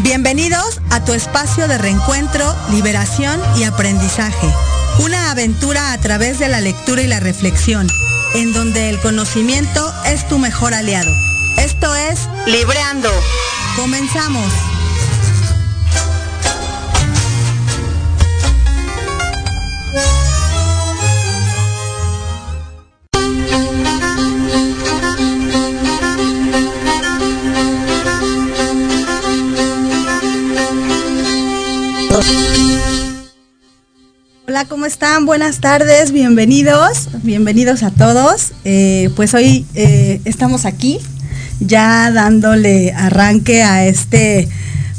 Bienvenidos a tu espacio de reencuentro, liberación y aprendizaje. Una aventura a través de la lectura y la reflexión, en donde el conocimiento es tu mejor aliado. Esto es Libreando. Comenzamos. Hola, ¿cómo están? Buenas tardes, bienvenidos, bienvenidos a todos. Eh, pues hoy eh, estamos aquí ya dándole arranque a este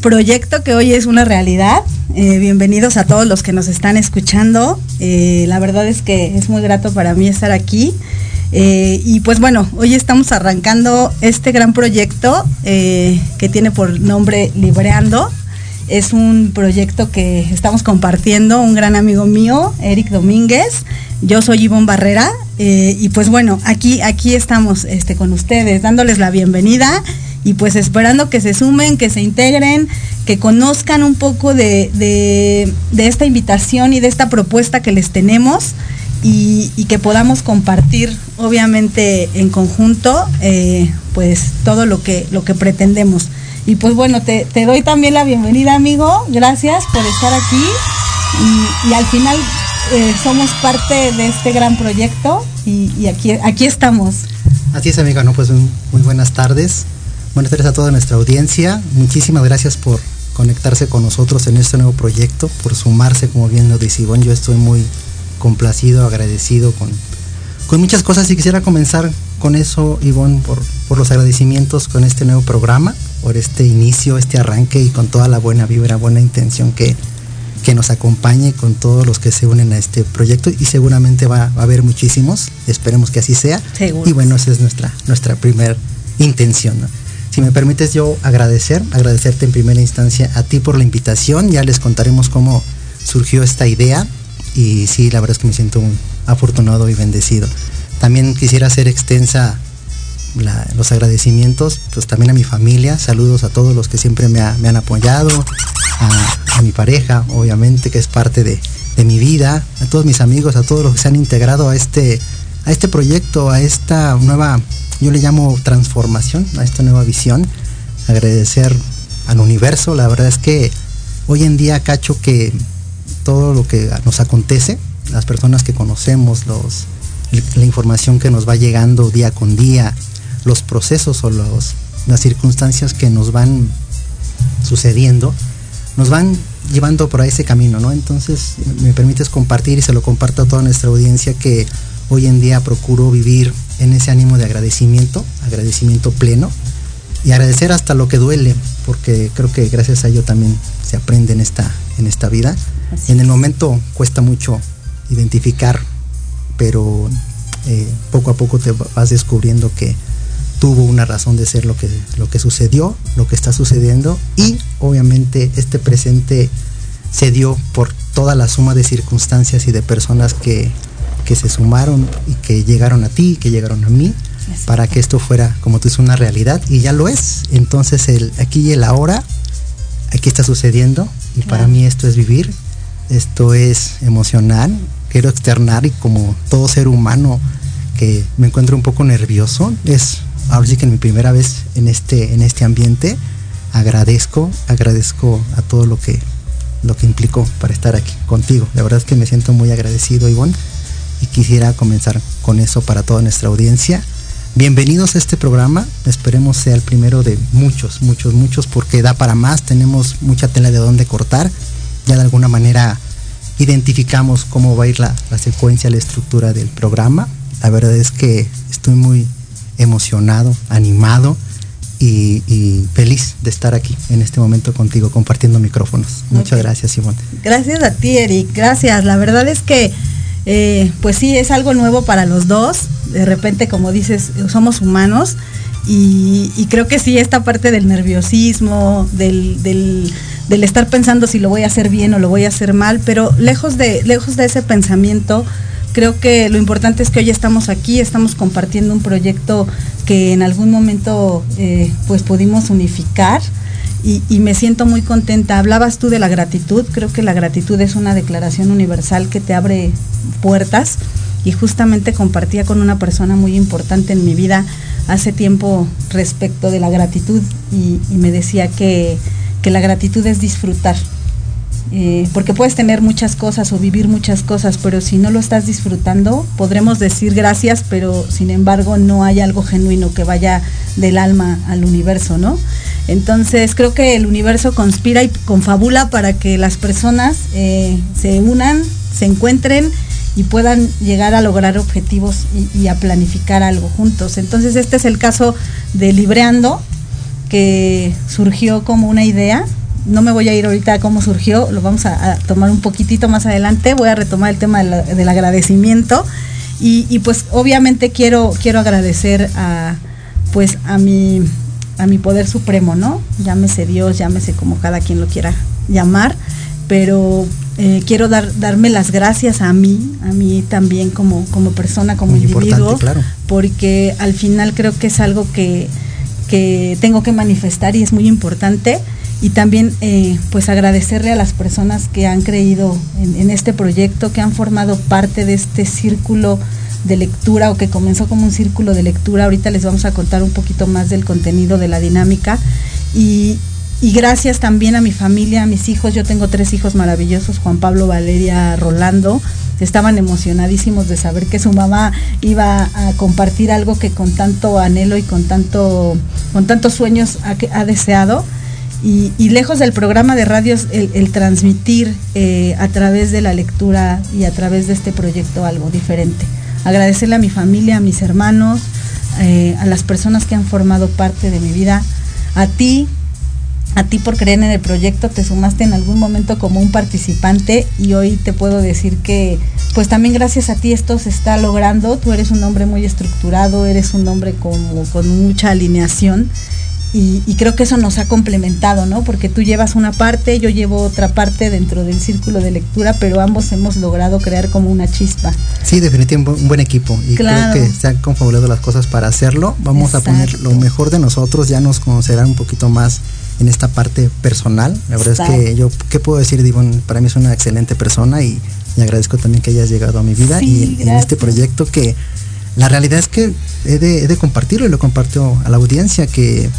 proyecto que hoy es una realidad. Eh, bienvenidos a todos los que nos están escuchando. la verdad es que es muy grato para mí estar aquí. y pues bueno, hoy estamos arrancando este gran proyecto que tiene por nombre Libreando. Es un proyecto que estamos compartiendo, un gran amigo mío, Eric Domínguez. Yo soy Ivonne Barrera. Eh, y pues bueno, aquí, aquí estamos este, con ustedes, dándoles la bienvenida y pues esperando que se sumen, que se integren, que conozcan un poco de, esta invitación y de esta propuesta que les tenemos y, que podamos compartir, obviamente en conjunto, eh, pues todo lo que, lo que pretendemos. Y pues bueno, te, doy también la bienvenida, amigo. Gracias por estar aquí. Y, al final eh, somos parte de este gran proyecto y, aquí, aquí estamos. Así es, amiga. No, pues muy buenas tardes. Buenas tardes a toda nuestra audiencia. Muchísimas gracias por conectarse con nosotros en este nuevo proyecto, por sumarse, como bien lo dice Ivonne. Yo estoy muy complacido, agradecido con, con muchas cosas y quisiera comenzar con eso, Ivonne, por, por los agradecimientos con este nuevo programa por este inicio, este arranque y con toda la buena vibra, buena intención que, que nos acompañe con todos los que se unen a este proyecto y seguramente va, a haber muchísimos, esperemos que así sea. Y bueno, esa es nuestra, nuestra primera intención. Si me permites yo agradecer, agradecerte en primera instancia a ti por la invitación, ya les contaremos cómo surgió esta idea y sí, la verdad es que me siento muy afortunado y bendecido. También quisiera hacer extensa los agradecimientos, pues también a mi familia, saludos a todos los que siempre me, han apoyado, a, mi pareja, obviamente, que es parte de, mi vida, a todos mis amigos, a todos los que se han integrado a este, a este proyecto, a esta nueva, yo le llamo transformación, a esta nueva visión, agradecer al universo, la verdad es que hoy en día cacho que todo lo que nos acontece, las personas que conocemos, los, la información que nos va llegando día con día, los procesos o los, las circunstancias que nos van sucediendo, nos van llevando por ese camino, ¿no? Entonces, me permites compartir y se lo comparto a toda nuestra audiencia que hoy en día procuro vivir en ese ánimo de agradecimiento, agradecimiento pleno y agradecer hasta lo que duele, porque creo que gracias a ello también se aprende en esta, en esta vida. en el momento cuesta mucho identificar, pero eh, poco a poco te vas descubriendo que tuvo una razón de ser lo que, lo que sucedió, lo que está sucediendo y obviamente este presente se dio por toda la suma de circunstancias y de personas que, se sumaron y que llegaron a ti, que llegaron a mí, para que esto fuera, como tú dices, una realidad y ya lo es. Entonces el aquí y el ahora, aquí está sucediendo y para mí esto es vivir, esto es emocional, quiero externar y como todo ser humano que me encuentro un poco nervioso, es ahora sí que en mi primera vez en este, en este ambiente, agradezco, agradezco a todo lo que, lo que implicó para estar aquí contigo. La verdad es que me siento muy agradecido, Ivonne, y quisiera comenzar con eso para toda nuestra audiencia. Bienvenidos a este programa, esperemos sea el primero de muchos, muchos, muchos, porque da para más, tenemos mucha tela de dónde cortar, ya de alguna manera identificamos cómo va a ir la, la secuencia, la estructura del programa. La verdad es que estoy muy emocionado, animado y, feliz de estar aquí en este momento contigo compartiendo micrófonos. Muchas gracias, Simón. Gracias a ti, Eric. Gracias. La verdad es que, eh, pues sí, es algo nuevo para los dos. De repente, como dices, somos humanos y, creo que sí, esta parte del nerviosismo, del, del, del, estar pensando si lo voy a hacer bien o lo voy a hacer mal, pero lejos de, lejos de ese pensamiento, creo que lo importante es que hoy estamos aquí, estamos compartiendo un proyecto que en algún momento eh, pues pudimos unificar. Y, y, me siento muy contenta. Hablabas tú de la gratitud, creo que la gratitud es una declaración universal que te abre puertas y justamente compartía con una persona muy importante en mi vida hace tiempo respecto de la gratitud y, me decía que, la gratitud es disfrutar. Eh, porque puedes tener muchas cosas o vivir muchas cosas, pero si no lo estás disfrutando, podremos decir gracias, pero sin embargo no hay algo genuino que vaya del alma al universo, ¿no? Entonces creo que el universo conspira y confabula para que las personas eh, se unan, se encuentren y puedan llegar a lograr objetivos y, a planificar algo juntos. Entonces este es el caso de Libreando, que surgió como una idea. No me voy a ir ahorita a cómo surgió, lo vamos a, tomar un poquitito más adelante. Voy a retomar el tema del agradecimiento. Y, pues obviamente quiero, quiero agradecer a pues a mi, a mi poder supremo, ¿no? Llámese Dios, llámese como cada quien lo quiera llamar, pero eh, quiero dar, darme las gracias a mí, a mí también como, como persona, como individuo, porque al final creo que es algo que, tengo que manifestar y es muy importante. Y también eh, pues agradecerle a las personas que han creído en, este proyecto, que han formado parte de este círculo de lectura o que comenzó como un círculo de lectura. Ahorita les vamos a contar un poquito más del contenido de la dinámica. Y, y gracias también a mi familia, a mis hijos. Yo tengo tres hijos maravillosos, Juan Pablo, Valeria, Rolando. Estaban emocionadísimos de saber que su mamá iba a compartir algo que con tanto anhelo y con tanto, con tantos sueños ha, deseado. Y, lejos del programa de radios, el, transmitir eh, a través de la lectura y a través de este proyecto algo diferente. Agradecerle a mi familia, a mis hermanos, eh, a las personas que han formado parte de mi vida, a ti a ti por creer en el proyecto, te sumaste en algún momento como un participante y hoy te puedo decir que pues también gracias a ti esto se está logrando, tú eres un hombre muy estructurado, eres un hombre como con mucha alineación y, creo que eso nos ha complementado, ¿no? Porque tú llevas una parte, yo llevo otra parte dentro del círculo de lectura, pero ambos hemos logrado crear como una chispa. Sí, definitivamente un buen equipo y creo que se han confabulado las cosas para hacerlo. Vamos a poner lo mejor de nosotros, ya nos conocerán un poquito más en esta parte personal. La verdad es que yo, ¿qué puedo decir, Divon? Para mí es una excelente persona y, y agradezco también que hayas llegado a mi vida y en este proyecto que la realidad es que he de, he de compartirlo y lo comparto a la audiencia que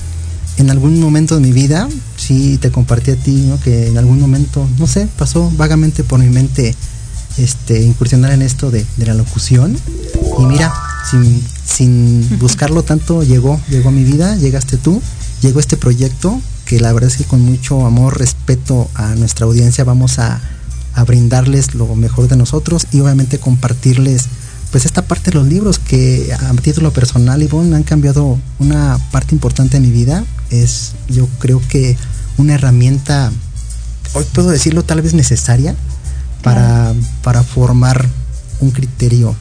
en algún momento de mi vida, sí te compartí a ti, ¿no? que en algún momento, no sé, pasó vagamente por mi mente este, incursionar en esto de, de la locución. Y mira, sin, sin buscarlo tanto, llegó, llegó a mi vida, llegaste tú, llegó este proyecto que la verdad es que con mucho amor, respeto a nuestra audiencia vamos a, brindarles lo mejor de nosotros y obviamente compartirles pues esta parte de los libros que a título personal, Ivonne, han cambiado una parte importante de mi vida. Es yo creo que una herramienta, hoy puedo decirlo tal vez necesaria, para, para formar un criterio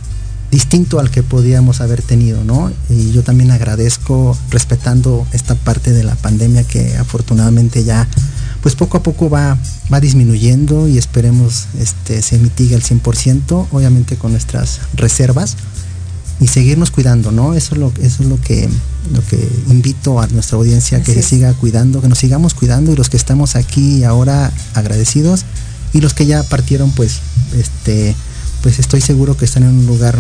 distinto al que podíamos haber tenido, ¿no? Y yo también agradezco respetando esta parte de la pandemia que afortunadamente ya pues poco a poco va, va disminuyendo y esperemos este, se mitigue al 100%, obviamente con nuestras reservas y seguirnos cuidando, ¿no? Eso es lo, eso es lo que lo que invito a nuestra audiencia que se siga cuidando, que nos sigamos cuidando y los que estamos aquí ahora agradecidos y los que ya partieron pues este pues estoy seguro que están en un lugar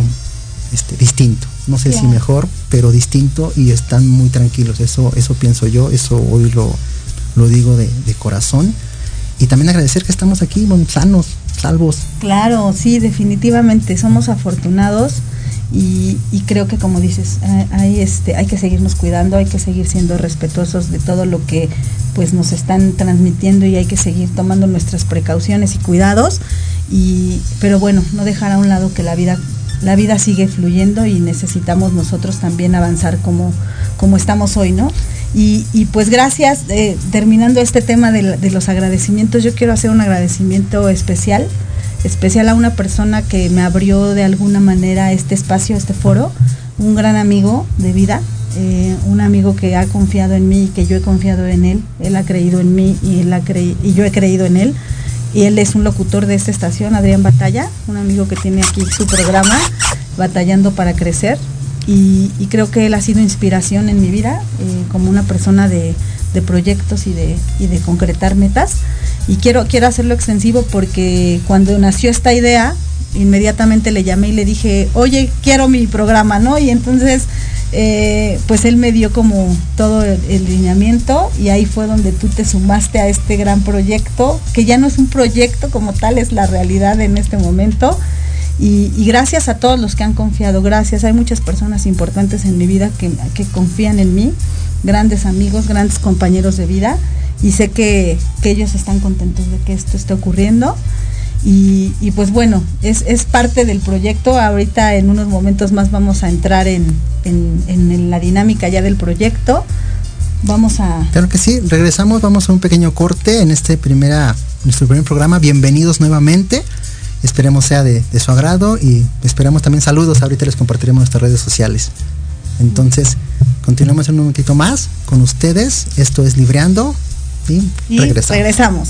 este, distinto. No sé si mejor, pero distinto y están muy tranquilos. Eso, eso pienso yo, eso hoy lo, lo digo de, corazón. Y también agradecer que estamos aquí, sanos, salvos. Claro, sí, definitivamente. Somos afortunados y, creo que como dices, hay, este, hay que seguirnos cuidando, hay que seguir siendo respetuosos de todo lo que pues nos están transmitiendo y hay que seguir tomando nuestras precauciones y cuidados y, pero bueno, no dejar a un lado que la vida, la vida sigue fluyendo y necesitamos nosotros también avanzar como, como estamos hoy, ¿no? Y, pues gracias, eh, terminando este tema de, los agradecimientos, yo quiero hacer un agradecimiento especial, especial a una persona que me abrió de alguna manera este espacio, este foro, un gran amigo de vida, eh, un amigo que ha confiado en mí y que yo he confiado en él, él ha creído en mí y, él ha y yo he creído en él. Y él es un locutor de esta estación, Adrián Batalla, un amigo que tiene aquí su programa, Batallando para Crecer y, creo que él ha sido inspiración en mi vida eh, como una persona de, proyectos y de, de, concretar metas. Y quiero, quiero hacerlo extensivo porque cuando nació esta idea, inmediatamente le llamé y le dije, oye, quiero mi programa, ¿no? Y entonces, eh, pues él me dio como todo el, lineamiento y ahí fue donde tú te sumaste a este gran proyecto, que ya no es un proyecto como tal, es la realidad en este momento y, gracias a todos los que han confiado, gracias. Hay muchas personas importantes en mi vida que, confían en mí, grandes amigos, grandes compañeros de vida, y sé que, ellos están contentos de que esto esté ocurriendo. Y, pues bueno, es, parte del proyecto. Ahorita en unos momentos más vamos a entrar en, en, la dinámica ya del proyecto. Vamos a... Claro que sí, regresamos, vamos a un pequeño corte en este primera, nuestro primer programa. Bienvenidos nuevamente. Esperemos sea de, su agrado y esperamos también saludos. Ahorita les compartiremos nuestras redes sociales. Entonces, continuamos en un momentito más con ustedes. Esto es Libreando y, regresamos. regresamos.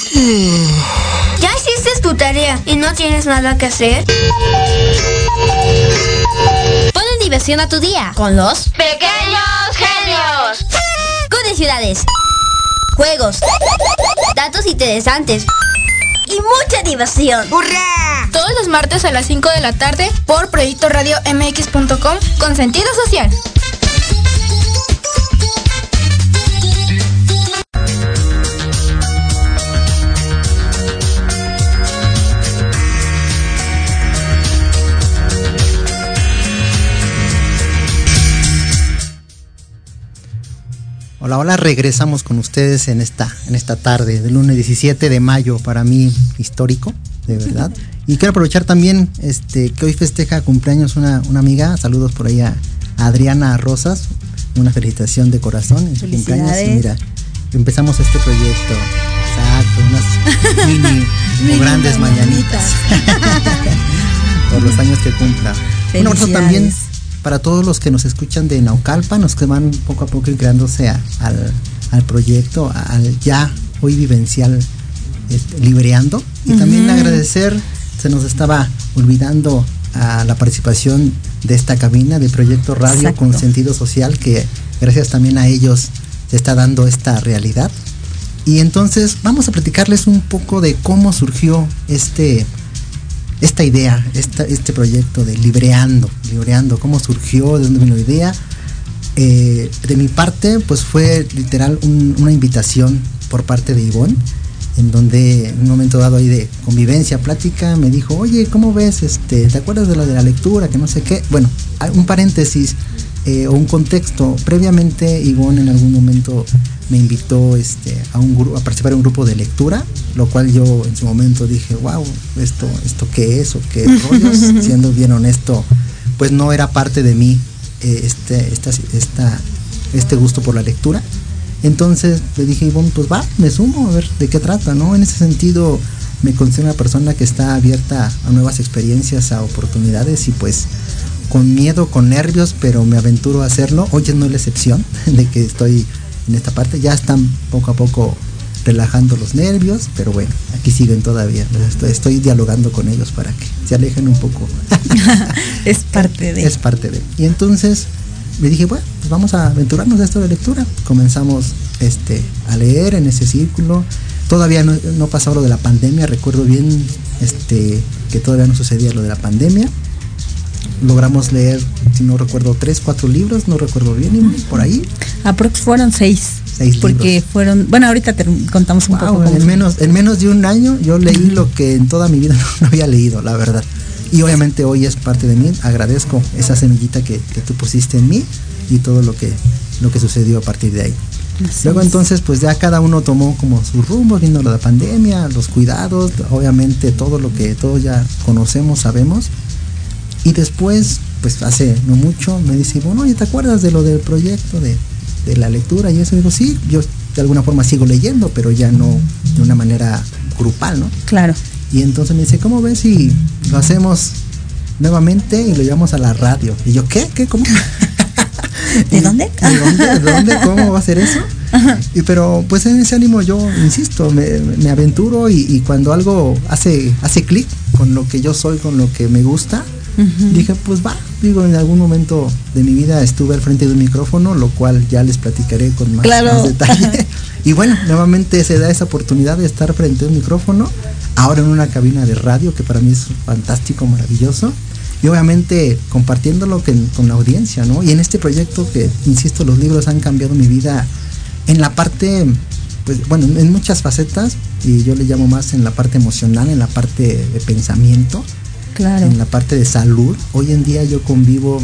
¿Ya hiciste tu tarea y no tienes nada que hacer? Ponle diversión a tu día con los pequeños genios. Con ciudades, juegos, datos interesantes y mucha diversión. ¡Hurra! Todos los martes a las 5 de la tarde por Proyecto Radio MX.com con sentido social. Hola, hola, regresamos con ustedes en esta, en esta tarde del lunes 17 de mayo, para mí histórico, de verdad. Y quiero aprovechar también este, que hoy festeja cumpleaños una, amiga, saludos por ahí a Adriana Rosas, una felicitación de corazón en su cumpleaños. Y mira, empezamos este proyecto Exacto, unas mini o grandes mañanitas. Por los años que cumpla. Un abrazo también para todos los que nos escuchan de Naucalpan, los que van poco a poco creándose al, al, proyecto, al ya hoy vivencial este, libreando. Y también agradecer, se nos estaba olvidando a la participación de esta cabina de Proyecto Radio con sentido social, que gracias también a ellos se está dando esta realidad. Y entonces vamos a platicarles un poco de cómo surgió este, esta idea, este proyecto de Libreando, Libreando, cómo surgió, de dónde vino la idea. Eh, de mi parte, pues fue literal una invitación por parte de Ivonne en donde en un momento dado ahí de convivencia, plática, me dijo, oye, ¿cómo ves? Este, ¿Te acuerdas de lo de la lectura? Que no sé qué. Bueno, un paréntesis eh, o un contexto. Previamente Ivonne en algún momento me invitó este, a, un, a participar en un grupo de lectura, lo cual yo en su momento dije, wow, esto, esto qué es o qué rollos, siendo bien honesto, pues no era parte de mí eh, este, esta, esta, este gusto por la lectura entonces le dije, bueno, pues va, me sumo a ver de qué trata, ¿no? En ese sentido me considero una persona que está abierta a nuevas experiencias, a oportunidades y pues con miedo, con nervios, pero me aventuro a hacerlo. Hoy no es la excepción de que estoy en esta parte. Ya están poco a poco relajando los nervios, pero bueno, aquí siguen todavía. Estoy, estoy dialogando con ellos para que se alejen un poco. es parte de. Es parte de. Y entonces me dije, bueno, pues vamos a aventurarnos a esto de lectura. Comenzamos este, a leer en ese círculo. Todavía no, no pasaba lo de la pandemia, recuerdo bien este, que todavía no sucedía lo de la pandemia. Logramos leer, si no recuerdo, tres, cuatro libros, no recuerdo bien, por ahí. Aprox fueron seis. Seis porque fueron, bueno, ahorita te contamos un poco. En menos, en menos de un año yo leí lo que en toda mi vida no había leído, la verdad. Y obviamente hoy es parte de mí. Agradezco esa semillita que, tú pusiste en mí y todo lo que, lo que sucedió a partir de ahí. Luego entonces pues ya cada uno tomó como su rumbo, vino la pandemia, los cuidados, obviamente todo lo que todos ya conocemos, sabemos. Y después, pues hace no mucho, me dice, bueno, ¿y te acuerdas de lo del proyecto de, de la lectura? Y eso digo, sí, yo de alguna forma sigo leyendo, pero ya no de una manera grupal, ¿no? Claro. Y entonces me dice, ¿cómo ves si lo hacemos nuevamente y lo llevamos a la radio? Y yo, ¿qué? ¿Qué? ¿Cómo? ¿De dónde? ¿De dónde? ¿De dónde? ¿Cómo va a ser eso? Y, pero pues en ese ánimo yo, insisto, me, aventuro y, cuando algo hace, hace clic con lo que yo soy, con lo que me gusta, dije, pues va. Digo, en algún momento de mi vida estuve al frente de un micrófono, lo cual ya les platicaré con más, más detalle. y bueno, nuevamente se da esa oportunidad de estar frente a un micrófono ahora en una cabina de radio que para mí es fantástico, maravilloso. Y obviamente compartiéndolo con la audiencia, ¿no? Y en este proyecto que, insisto, los libros han cambiado mi vida en la parte, pues bueno, en muchas facetas, y yo le llamo más en la parte emocional, en la parte de pensamiento, claro. en la parte de salud. Hoy en día yo convivo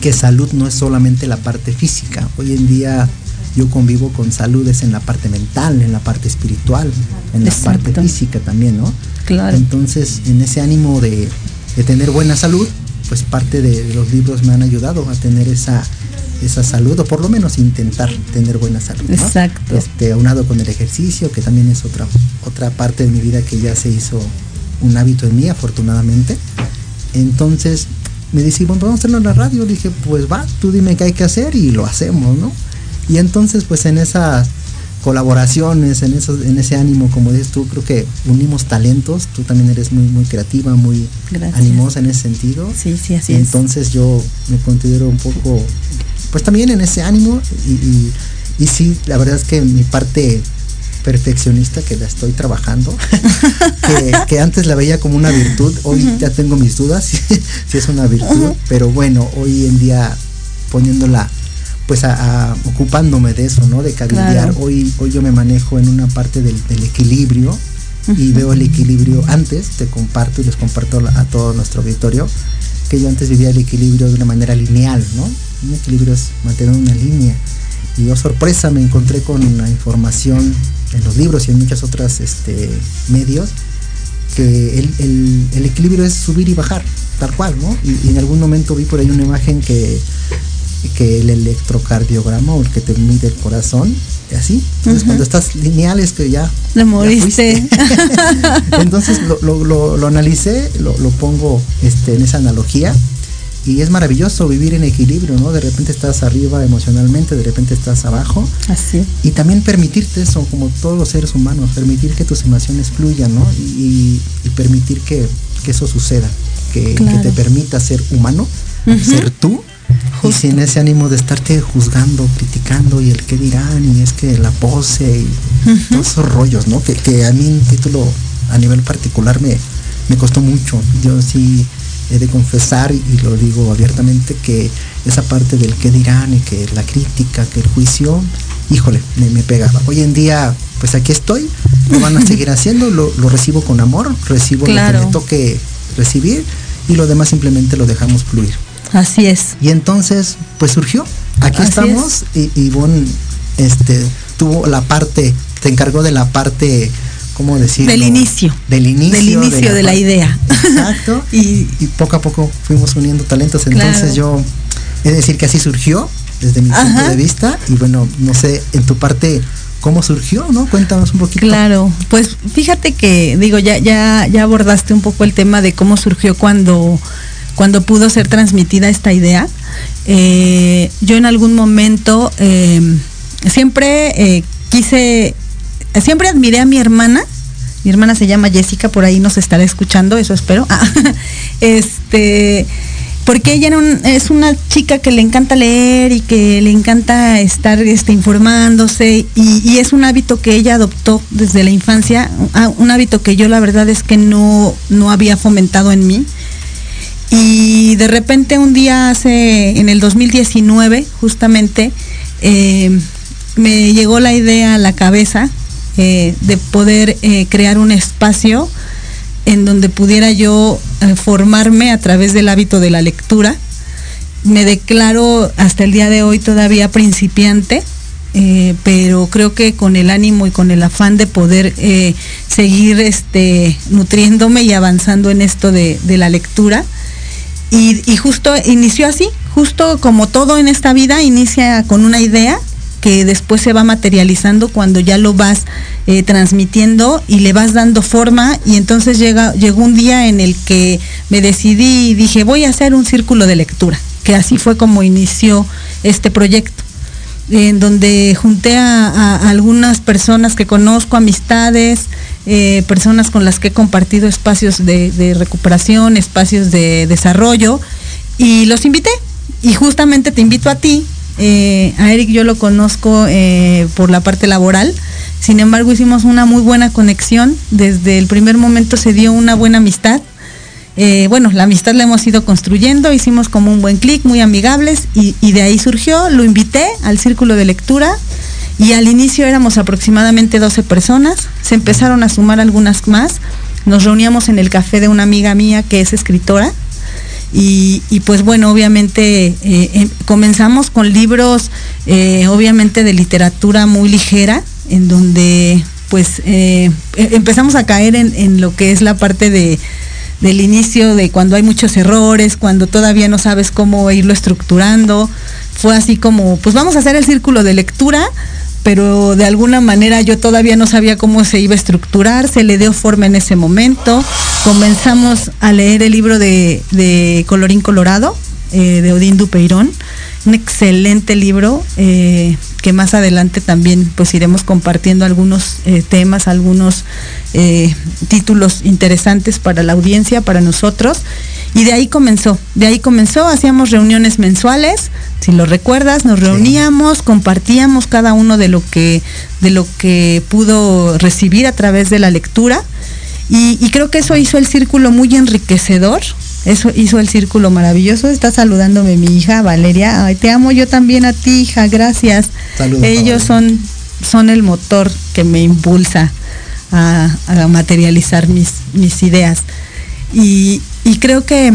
que salud no es solamente la parte física. Hoy en día yo convivo con saludes en la parte mental, en la parte espiritual, en la parte física también, ¿no? Claro. Entonces, en ese ánimo de, tener buena salud, pues parte de los libros me han ayudado a tener esa, esa salud, o por lo menos intentar tener buena salud. ¿no? Exacto. Este, aunado con el ejercicio, que también es otra, otra parte de mi vida que ya se hizo un hábito en mí, afortunadamente. Entonces, me dice, bueno, vamos a hacerlo en la radio. Le dije, pues va, tú dime qué hay que hacer y lo hacemos, ¿no? Y entonces, pues en esas colaboraciones, en, eso, en ese ánimo, como dices tú, creo que unimos talentos. Tú también eres muy, muy creativa, muy animosa en ese sentido. Sí, sí, así Entonces yo me considero un poco, pues también en ese ánimo. Y, y, sí, la verdad es que mi parte perfeccionista que la estoy trabajando, que, antes la veía como una virtud, hoy ya tengo mis dudas si es una virtud, pero bueno, hoy en día poniéndola pues a, ocupándome de eso, ¿no? De cabildear. Hoy, hoy yo me manejo en una parte del, equilibrio y veo el equilibrio antes, te comparto y les comparto a todo nuestro auditorio, que yo antes vivía el equilibrio de una manera lineal, ¿no? Un equilibrio es mantener una línea. Y yo sorpresa me encontré con una información en los libros y en muchas otras este, medios que el, equilibrio es subir y bajar, tal cual, ¿no? y, en algún momento vi por ahí una imagen que que el electrocardiograma o el que te mide el corazón así. Entonces, cuando estás lineal es que ya. Le moriste. Entonces lo, lo, lo, lo analicé, lo, pongo este, en esa analogía. Y es maravilloso vivir en equilibrio, ¿no? De repente estás arriba emocionalmente, de repente estás abajo. Así. Y también permitirte eso, como todos los seres humanos, permitir que tus emociones fluyan, ¿no? Y, y permitir que, que, eso suceda, que, que, te permita ser humano, ser tú y sin ese ánimo de estarte juzgando, criticando y el qué dirán y es que la pose y todos esos rollos, ¿no? Que, que, a mí en título a nivel particular me, me costó mucho. Yo sí he de confesar y, lo digo abiertamente que esa parte del qué dirán y que la crítica, que el juicio, híjole, me, me pegaba. Hoy en día, pues aquí estoy, lo van a seguir haciendo, lo, lo recibo con amor, recibo lo que me toque recibir y lo demás simplemente lo dejamos fluir. Así es. Y entonces, pues surgió. Aquí estamos y Ivonne este, tuvo la parte, te encargó de la parte, ¿cómo decirlo? Del inicio. Del inicio. Del inicio de la, idea. Exacto. y, poco a poco fuimos uniendo talentos. Entonces yo, es decir, que así surgió desde mi punto de vista. Y bueno, no sé, en tu parte, ¿cómo surgió? ¿No? Cuéntanos un poquito. Claro, pues fíjate que, digo, ya, ya, ya abordaste un poco el tema de cómo surgió cuando cuando pudo ser transmitida esta idea. Eh, yo en algún momento eh, siempre eh, quise, siempre admiré a mi hermana. Mi hermana se llama Jessica, por ahí nos estará escuchando, eso espero. Ah, este, porque ella es una chica que le encanta leer y que le encanta estar este, informándose y, y, es un hábito que ella adoptó desde la infancia, ah, un hábito que yo la verdad es que no, no había fomentado en mí. Y de repente un día hace, en el 2019, justamente, eh, me llegó la idea a la cabeza eh, de poder eh, crear un espacio en donde pudiera yo formarme a través del hábito de la lectura. Me declaro hasta el día de hoy todavía principiante, pero creo que con el ánimo y con el afán de poder seguir este, nutriéndome y avanzando en esto de la lectura, y, justo inició así, justo como todo en esta vida, inicia con una idea que después se va materializando cuando ya lo vas eh, transmitiendo y le vas dando forma y entonces llega, llegó un día en el que me decidí y dije voy a hacer un círculo de lectura, que así fue como inició este proyecto en donde junté a, algunas personas que conozco, amistades, eh, personas con las que he compartido espacios de, recuperación, espacios de desarrollo, y los invité. Y justamente te invito a ti. Eh, a Eric yo lo conozco eh, por la parte laboral. Sin embargo, hicimos una muy buena conexión. Desde el primer momento se dio una buena amistad. Eh, bueno, la amistad la hemos ido construyendo, hicimos como un buen clic, muy amigables, y, de ahí surgió, lo invité al círculo de lectura, y al inicio éramos aproximadamente 12 personas, se empezaron a sumar algunas más, nos reuníamos en el café de una amiga mía que es escritora, y, pues bueno, obviamente eh, em, comenzamos con libros, eh, obviamente de literatura muy ligera, en donde pues e, empezamos a caer en lo que es la parte de del inicio de cuando hay muchos errores, cuando todavía no sabes cómo irlo estructurando. Fue así como, pues vamos a hacer el círculo de lectura, pero de alguna manera yo todavía no sabía cómo se iba a estructurar, se le dio forma en ese momento. Comenzamos a leer el libro de, Colorín Colorado, eh, de Odín Dupeirón, un excelente libro. Eh, que más adelante también pues iremos compartiendo algunos eh, temas, algunos eh, títulos interesantes para la audiencia, para nosotros. Y de ahí comenzó, de ahí comenzó, hacíamos reuniones mensuales, si lo recuerdas, nos reuníamos, compartíamos cada uno de lo que, de lo que pudo recibir a través de la lectura. Y, y creo que eso hizo el círculo muy enriquecedor, eso hizo el círculo maravilloso. Está saludándome mi hija Valeria. Ay, te amo yo también a ti, hija. Gracias. Ellos son, son el motor que me impulsa a, materializar mis, mis ideas. Y, creo que,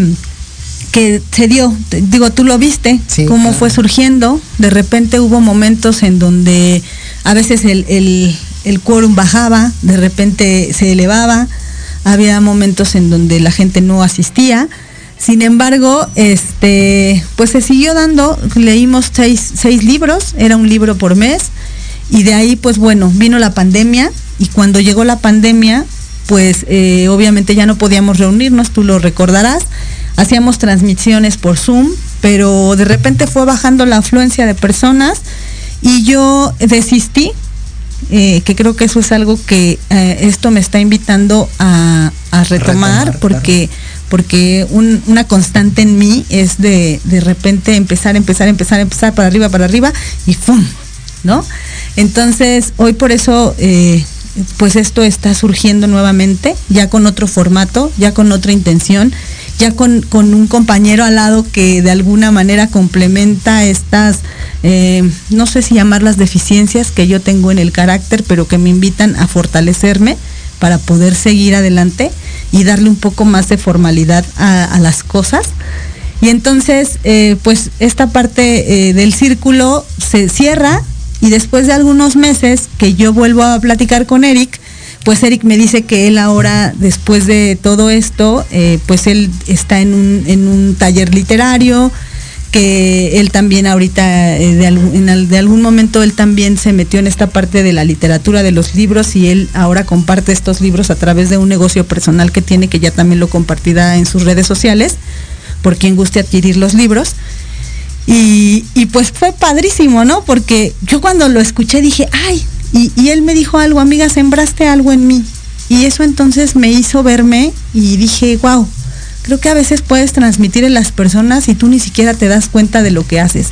que se dio, digo, tú lo viste, cómo fue surgiendo. De repente hubo momentos en donde a veces el, el, el quórum bajaba, de repente se elevaba. Había momentos en donde la gente no asistía. Sin embargo, este, pues se siguió dando, leímos seis, libros, era un libro por mes, Y de ahí, pues bueno, vino la pandemia. Y cuando llegó la pandemia, pues eh, obviamente ya no podíamos reunirnos, tú lo recordarás. Hacíamos transmisiones por Zoom, pero de repente fue bajando la afluencia de personas y yo desistí, eh, que creo que eso es algo que eh, esto me está invitando a, retomar, porque, porque una constante en mí es de, de repente empezar, empezar, empezar, empezar para arriba, para arriba y ¡fum! ¿No? Entonces, hoy por eso eh, pues esto está surgiendo nuevamente, ya con otro formato, ya con otra intención, ya con, un compañero al lado que de alguna manera complementa estas, eh, no sé si llamarlas deficiencias que yo tengo en el carácter, pero que me invitan a fortalecerme para poder seguir adelante y darle un poco más de formalidad a, las cosas. Y entonces, eh, pues esta parte eh, del círculo se cierra y después de algunos meses que yo vuelvo a platicar con Eric, pues Eric me dice que él ahora, después de todo esto, eh, pues él está en un, en un taller literario, que él también ahorita, eh, algún, de algún momento, él también se metió en esta parte de la literatura, de los libros, y él ahora comparte estos libros a través de un negocio personal que tiene, que ya también lo compartirá en sus redes sociales, por quien guste adquirir los libros. Y, pues fue padrísimo, ¿no? Porque yo cuando lo escuché dije, ay, y, él me dijo algo, amiga, sembraste algo en mí. Y eso entonces me hizo verme y dije, wow, creo que a veces puedes transmitir en las personas y tú ni siquiera te das cuenta de lo que haces.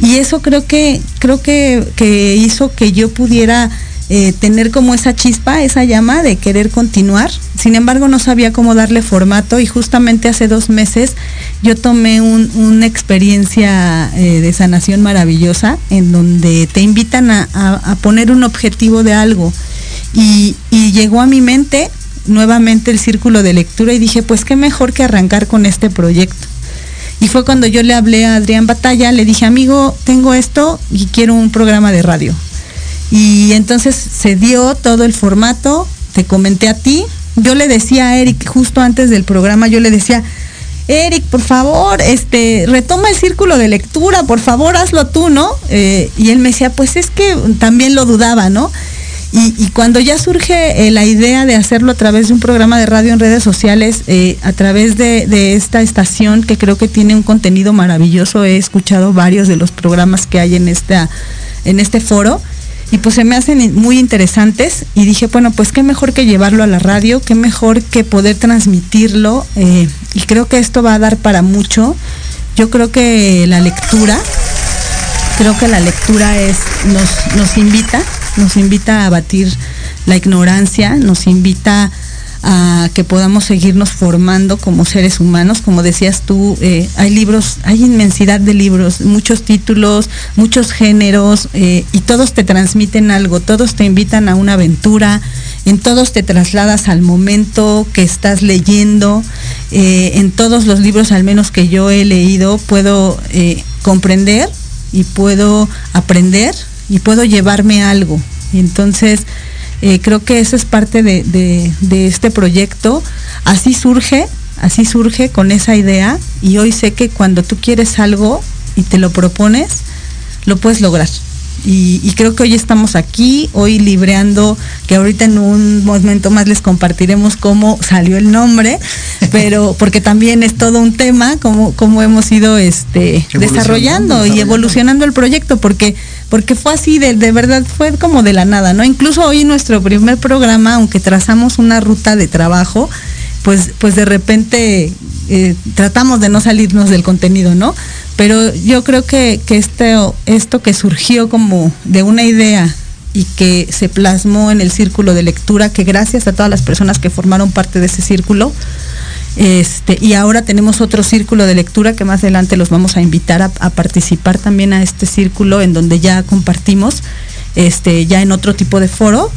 Y eso creo que, creo que, que hizo que yo pudiera eh, tener como esa chispa, esa llama de querer continuar. Sin embargo, no sabía cómo darle formato y justamente hace dos meses yo tomé una experiencia eh, de sanación maravillosa en donde te invitan a, poner un objetivo de algo. Y, y llegó a mi mente nuevamente el círculo de lectura y dije, pues qué mejor que arrancar con este proyecto. Y fue cuando yo le hablé a Adrián Batalla, le dije, amigo, tengo esto y quiero un programa de radio. Y entonces se dio todo el formato, te comenté a ti. Yo le decía a Eric, justo antes del programa, yo le decía, Eric, por favor, este, retoma el círculo de lectura, por favor, hazlo tú, ¿no? Eh, y él me decía, pues es que también lo dudaba, ¿no? Y, cuando ya surge eh, la idea de hacerlo a través de un programa de radio en redes sociales, eh, a través de, de, esta estación que creo que tiene un contenido maravilloso, he escuchado varios de los programas que hay en, esta, en este foro y pues se me hacen muy interesantes y dije, bueno, pues qué mejor que llevarlo a la radio, qué mejor que poder transmitirlo eh, y creo que esto va a dar para mucho. Yo creo que la lectura, creo que la lectura es, nos, nos invita, nos invita a batir la ignorancia, nos invita a que podamos seguirnos formando como seres humanos. Como decías tú, eh, hay libros, hay inmensidad de libros, muchos títulos, muchos géneros, eh, y todos te transmiten algo, todos te invitan a una aventura, en todos te trasladas al momento que estás leyendo, eh, en todos los libros al menos que yo he leído puedo comprender y puedo aprender y puedo llevarme algo. Entonces, eh, creo que eso es parte de, este proyecto. Así surge, así surge con esa idea y hoy sé que cuando tú quieres algo y te lo propones, lo puedes lograr. Y, creo que hoy estamos aquí, hoy libreando, que ahorita en un momento más les compartiremos cómo salió el nombre, pero porque también es todo un tema, cómo, cómo hemos ido este, desarrollando y evolucionando el proyecto, porque porque fue así, de, verdad, fue como de la nada, ¿no? Incluso hoy en nuestro primer programa, aunque trazamos una ruta de trabajo, pues, pues de repente eh, tratamos de no salirnos del contenido, ¿no? Pero yo creo que, que este, esto que surgió como de una idea y que se plasmó en el círculo de lectura, que gracias a todas las personas que formaron parte de ese círculo, este, y ahora tenemos otro círculo de lectura que más adelante los vamos a invitar a, participar también a este círculo en donde ya compartimos, este, ya en otro tipo de foro.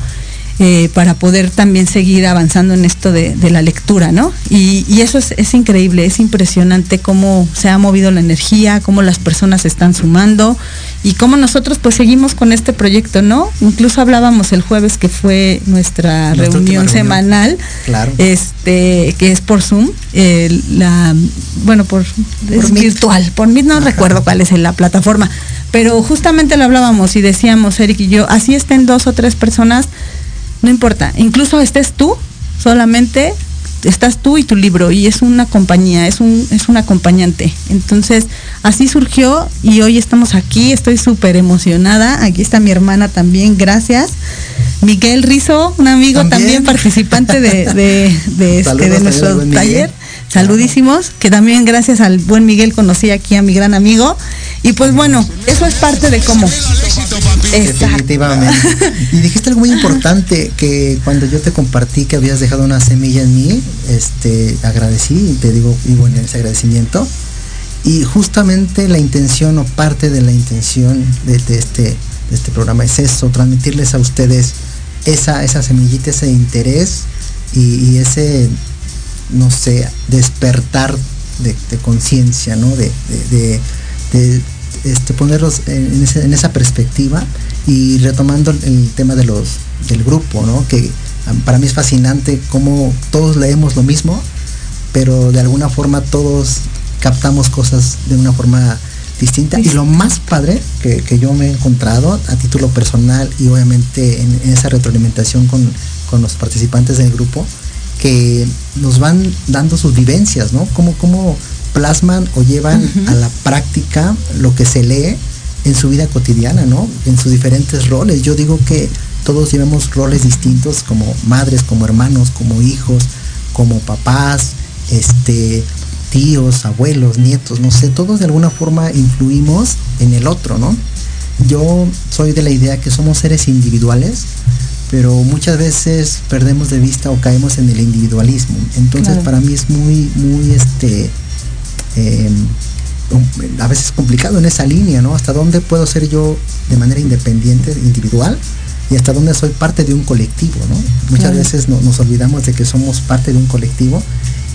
Eh, para poder también seguir avanzando en esto de, la lectura, ¿no? Y, eso es, es, increíble, es impresionante cómo se ha movido la energía, cómo las personas se están sumando y cómo nosotros pues seguimos con este proyecto, ¿no? Incluso hablábamos el jueves que fue nuestra, reunión, semanal, este, que es por Zoom, la, bueno, por, virtual, por mí no recuerdo cuál es la plataforma, Pero justamente lo hablábamos y decíamos, Eric y yo, así estén dos o tres personas, no importa, incluso estés tú, solamente estás tú y tu libro y es una compañía, es un, es un acompañante. Entonces, así surgió y hoy estamos aquí, estoy súper emocionada. Aquí está mi hermana también, gracias. Miguel Rizo, un amigo también, participante de, de, este, nuestro taller. Saludísimos, que también gracias al buen Miguel conocí aquí a mi gran amigo. Y pues bueno, eso es parte de cómo. Definitivamente. y dijiste algo muy importante, que cuando yo te compartí que habías dejado una semilla en mí, este, agradecí y te digo, vivo en ese agradecimiento. Y justamente la intención o parte de la intención de, este, de este programa es eso, transmitirles a ustedes esa, esa semillita, ese interés y ese no sé, despertar de, conciencia, ¿no? De, este, ponerlos en, esa perspectiva y retomando el tema de los, del grupo, ¿no? Que para mí es fascinante cómo todos leemos lo mismo, pero de alguna forma todos captamos cosas de una forma distinta. Y lo más padre que, yo me he encontrado a título personal y obviamente en, esa retroalimentación con, con los participantes del grupo, que nos van dando sus vivencias, ¿no? Cómo, cómo plasman o llevan a la práctica lo que se lee en su vida cotidiana, ¿no? En sus diferentes roles. Yo digo que todos llevamos roles distintos como madres, como hermanos, como hijos, como papás, este, tíos, abuelos, nietos, no sé, todos de alguna forma influimos en el otro, ¿no? Yo soy de la idea que somos seres individuales, pero muchas veces perdemos de vista o caemos en el individualismo. Entonces para mí es muy, muy este em, a veces complicado en esa línea, ¿no? Hasta dónde puedo ser yo de manera independiente, individual, y hasta dónde soy parte de un colectivo, ¿no? Muchas veces nos olvidamos de que somos parte de un colectivo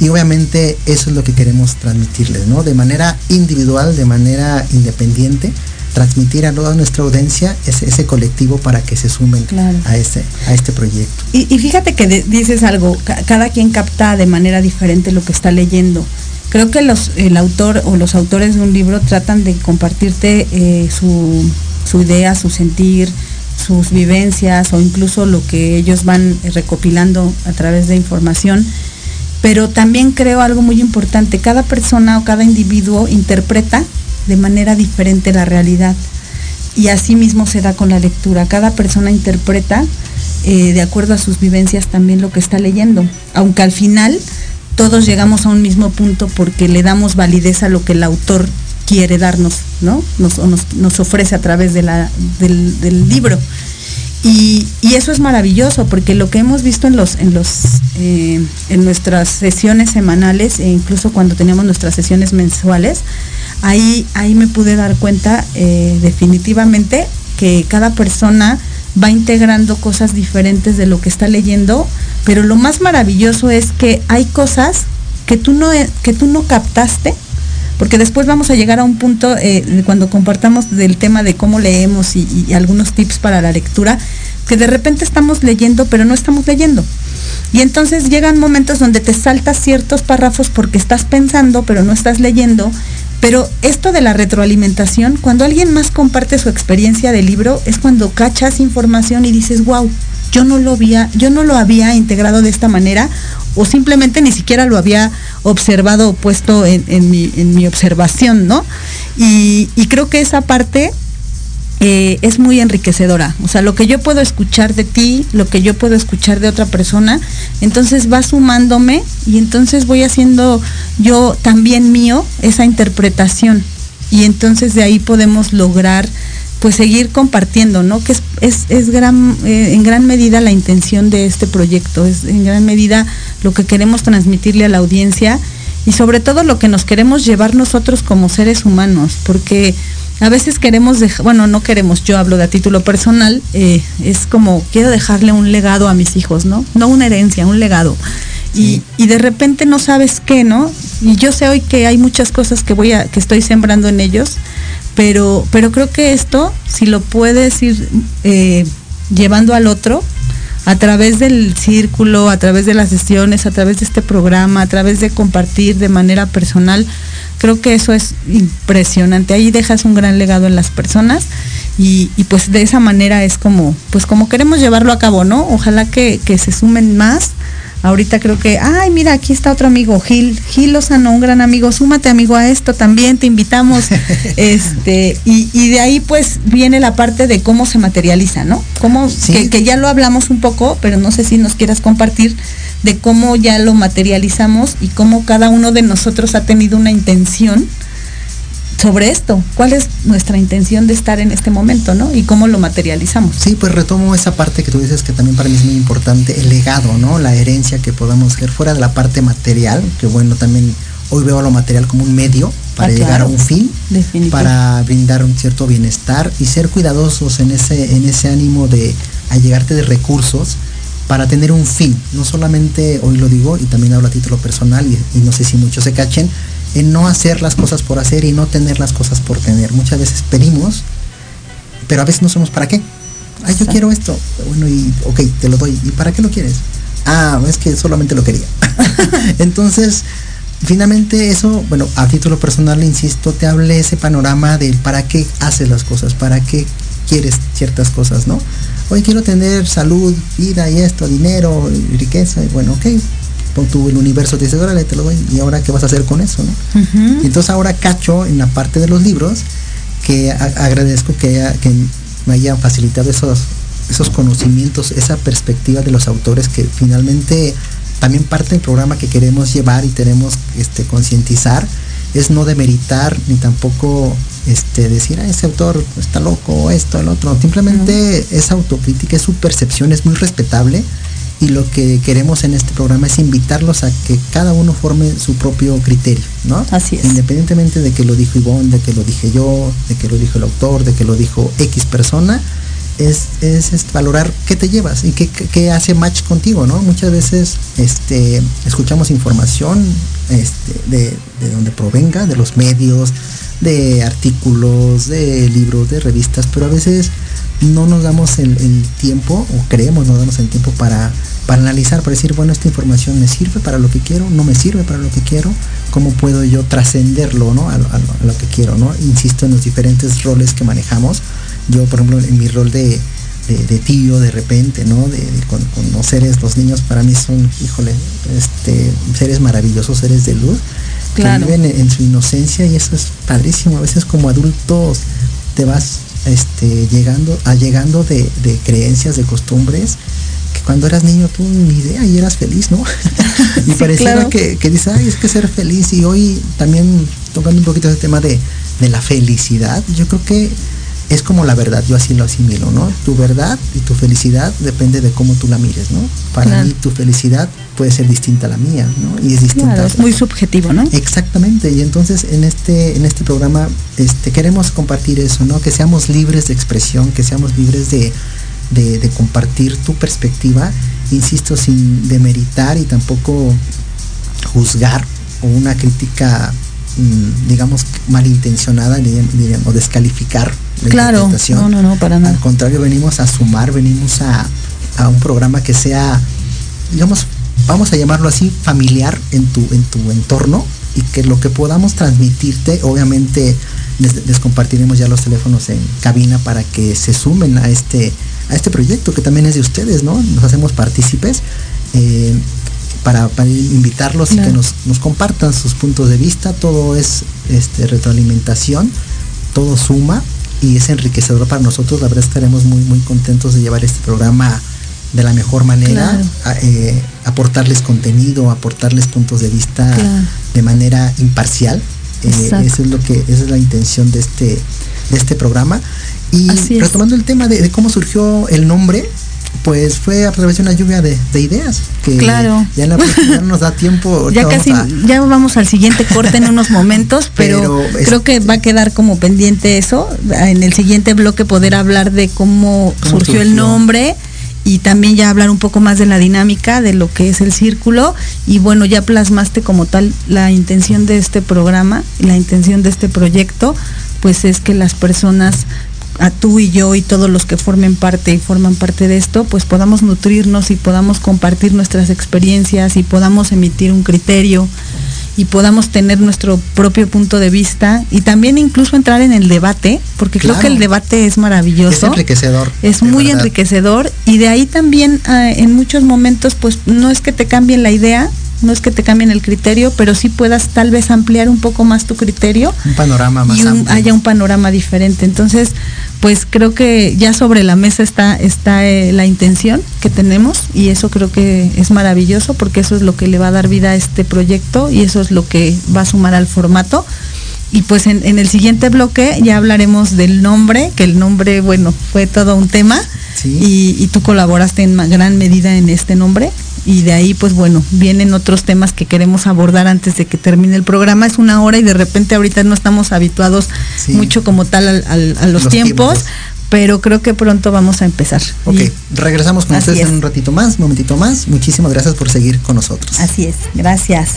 y obviamente eso es lo que queremos transmitirles, ¿no? De manera individual, de manera independiente, transmitir a toda nuestra audiencia ese, ese colectivo para que se sumen a, este, a este proyecto. Y, fíjate que dices algo, cada quien capta de manera diferente lo que está leyendo. Creo que los, el autor o los autores de un libro tratan de compartirte eh, su, su idea, su sentir, sus vivencias o incluso lo que ellos van recopilando a través de información. Pero también creo algo muy importante, cada persona o cada individuo interpreta de manera diferente la realidad. Y así mismo se da con la lectura. Cada persona interpreta eh, de acuerdo a sus vivencias también lo que está leyendo. Aunque al final todos llegamos a un mismo punto porque le damos validez a lo que el autor quiere darnos, ¿no? Nos, nos, ofrece a través de la, del, libro. Y, eso es maravilloso porque lo que hemos visto en los en los eh, en nuestras sesiones semanales e incluso cuando teníamos nuestras sesiones mensuales ahí, ahí me pude dar cuenta eh, definitivamente que cada persona va integrando cosas diferentes de lo que está leyendo, pero lo más maravilloso es que hay cosas que tú no, que tú no captaste, porque después vamos a llegar a un punto eh, cuando compartamos del tema de cómo leemos y, algunos tips para la lectura, que de repente estamos leyendo, pero no estamos leyendo. Y entonces llegan momentos donde te saltas ciertos párrafos porque estás pensando, pero no estás leyendo, pero esto de la retroalimentación, cuando alguien más comparte su experiencia de libro, es cuando cachas información y dices, wow, yo no lo había, yo no lo había integrado de esta manera, o simplemente ni siquiera lo había observado o puesto en, mi, observación, ¿no? Y creo que esa parte eh, es muy enriquecedora. O sea, lo que yo puedo escuchar de ti, lo que yo puedo escuchar de otra persona, entonces va sumándome y entonces voy haciendo yo también mío esa interpretación. Y entonces de ahí podemos lograr pues seguir compartiendo, ¿no? Que es, es, gran, eh, en gran medida la intención de este proyecto, es en gran medida lo que queremos transmitirle a la audiencia y sobre todo lo que nos queremos llevar nosotros como seres humanos, porque a veces queremos dejar, bueno, no queremos, yo hablo de a título personal, eh, es como quiero dejarle un legado a mis hijos, ¿no? No una herencia, un legado. Y, de repente no sabes qué, ¿no? Y yo sé hoy que hay muchas cosas que voy a, que estoy sembrando en ellos, pero, pero creo que esto, si lo puedes ir eh, llevando al otro, a través del círculo, a través de las sesiones, a través de este programa, a través de compartir de manera personal, Creo que eso es impresionante. Ahí dejas un gran legado en las personas y, pues de esa manera es como, pues como queremos llevarlo a cabo, ¿no? Ojalá que, que se sumen más Ahorita creo que, ay, mira, aquí está otro amigo, Gil, Gil Lozano, un gran amigo, súmate amigo a esto también, te invitamos. este, y, de ahí pues viene la parte de cómo se materializa, ¿no? Cómo, que, ya lo hablamos un poco, pero no sé si nos quieras compartir de cómo ya lo materializamos y cómo cada uno de nosotros ha tenido una intención sobre esto. ¿Cuál es nuestra intención de estar en este momento, ¿no? Y cómo lo materializamos. Sí, pues retomo esa parte que tú dices que también para mí es muy importante, el legado, ¿no? La herencia que podamos hacer fuera de la parte material, que bueno, también hoy veo lo material como un medio para ah, llegar a un fin, para brindar un cierto bienestar y ser cuidadosos en ese, en ese ánimo de allegarte de recursos para tener un fin. No solamente, hoy lo digo, y también hablo a título personal, y no sé si muchos se cachen, en no hacer las cosas por hacer y no tener las cosas por tener. Muchas veces pedimos, pero a veces no somos para qué. Ay, yo quiero esto. Bueno, y ok, te lo doy. ¿Y para qué lo quieres? Ah, es que solamente lo quería. Entonces, finalmente eso, bueno, a título personal, insisto, te hable ese panorama del para qué haces las cosas, para qué quieres ciertas cosas, ¿no? Hoy quiero tener salud, vida y esto, dinero, y riqueza, y bueno, ok, tu el universo te dice, órale, te lo doy, y ahora qué vas a hacer con eso, ¿no? entonces ahora cacho en la parte de los libros que agradezco que, que me hayan facilitado esos, esos conocimientos, esa perspectiva de los autores que finalmente también parte del programa que queremos llevar y tenemos este, concientizar es no demeritar ni tampoco este, decir, a ese autor está loco, esto, el otro. Simplemente esa autocrítica, es su percepción, es muy respetable y lo que queremos en este programa es invitarlos a que cada uno forme su propio criterio, ¿no? Así es. Independientemente de que lo dijo Ivonne, de que lo dije yo, de que lo dijo el autor, de que lo dijo X persona, es, es, valorar qué te llevas y qué, hace match contigo, ¿no? Muchas veces este, escuchamos información este, de, de donde provenga, de los medios, de artículos, de libros, de revistas, pero a veces no nos damos el, tiempo, o creemos no damos el tiempo para, para analizar, para decir, bueno, esta información me sirve para lo que quiero, no me sirve para lo que quiero, cómo puedo yo trascenderlo ¿no? a, lo que quiero, ¿no? Insisto en los diferentes roles que manejamos. Yo, por ejemplo, en mi rol de, tío de repente, ¿no? De, conocer los niños para mí son, híjole, este, seres maravillosos, seres de luz, que viven en, en, su inocencia y eso es padrísimo. A veces como adultos te vas este, llegando, llegando de, creencias, de costumbres, que cuando eras niño tú ni idea y eras feliz, ¿no? y pareciera que, que dices, ay, es que ser feliz. Y hoy también tocando un poquito ese tema de, de la felicidad, yo creo que es como la verdad, yo así lo asimilo, ¿no? Tu verdad y tu felicidad depende de cómo tú la mires, ¿no? Para mí tu felicidad puede ser distinta a la mía, ¿no? Y es distinta. es muy subjetivo, ¿no? Exactamente, y entonces en este, en este programa este, queremos compartir eso, ¿no? Que seamos libres de expresión, que seamos libres de, de compartir tu perspectiva, insisto, sin demeritar y tampoco juzgar o una crítica Mm, digamos, malintencionada o descalificar claro, No, no, no, para nada. Al contrario, venimos a sumar, venimos a, a un programa que sea, digamos, vamos a llamarlo así, familiar en tu, en tu entorno y que lo que podamos transmitirte, obviamente les, compartiremos ya los teléfonos en cabina para que se sumen a este, a este proyecto que también es de ustedes, ¿no? Nos hacemos partícipes. Eh, para, invitarlos y que nos, compartan sus puntos de vista. Todo es este, retroalimentación, todo suma y es enriquecedor para nosotros. La verdad estaremos muy, muy contentos de llevar este programa de la mejor manera, eh, aportarles contenido, aportarles puntos de vista de manera imparcial. Eh, eso es lo que, esa es la intención de este, de este programa. Y retomando el tema de, cómo surgió el nombre, pues fue a través de una lluvia de, ideas que claro. ya, no nos da tiempo ya casi ya vamos al siguiente corte en unos momentos pero, creo que va a quedar como pendiente eso en el siguiente bloque poder hablar de cómo, surgió, el nombre y también ya hablar un poco más de la dinámica de lo que es el círculo y bueno ya plasmaste como tal la intención de este programa la intención de este proyecto pues es que las personas a tú y yo y todos los que formen parte y forman parte de esto, pues podamos nutrirnos y podamos compartir nuestras experiencias y podamos emitir un criterio y podamos tener nuestro propio punto de vista y también incluso entrar en el debate, porque creo que el debate es maravilloso. Es enriquecedor. Es muy enriquecedor y de ahí también ah, en muchos momentos pues no es que te cambien la idea, no es que te cambien el criterio, pero sí puedas tal vez ampliar un poco más tu criterio. Un panorama más y haya un panorama diferente. Entonces, pues creo que ya sobre la mesa está, está eh, la intención que tenemos y eso creo que es maravilloso porque eso es lo que le va a dar vida a este proyecto y eso es lo que va a sumar al formato. Y pues en, el siguiente bloque ya hablaremos del nombre, que el nombre, bueno, fue todo un tema y, y tú colaboraste en gran medida en este nombre y de ahí pues bueno, vienen otros temas que queremos abordar antes de que termine el programa. Es una hora y de repente ahorita no estamos habituados mucho como tal a los, tiempos, pero creo que pronto vamos a empezar. Ok, regresamos con ustedes en un ratito más, un momentito más. Muchísimas gracias por seguir con nosotros. Así es, gracias.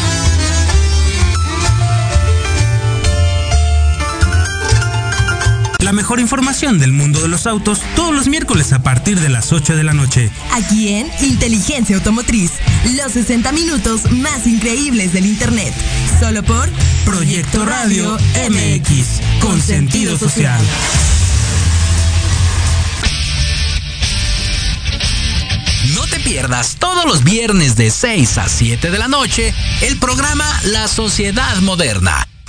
La mejor información del mundo de los autos todos los miércoles a partir de las 8 de la noche. Aquí en Inteligencia Automotriz, los 60 minutos más increíbles del Internet. Solo por Proyecto Radio MX, con sentido social. No te pierdas todos los viernes de 6 a 7 de la noche el programa La Sociedad Moderna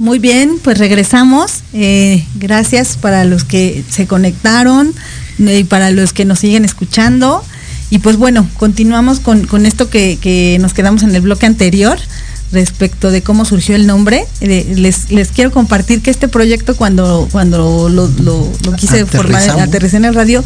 Muy bien, pues regresamos. Eh, gracias para los que se conectaron eh, y para los que nos siguen escuchando. Y pues bueno, continuamos con, esto que, nos quedamos en el bloque anterior respecto de cómo surgió el nombre. Eh, les, les, quiero compartir que este proyecto cuando, cuando lo, quise formar, aterricé en el radio,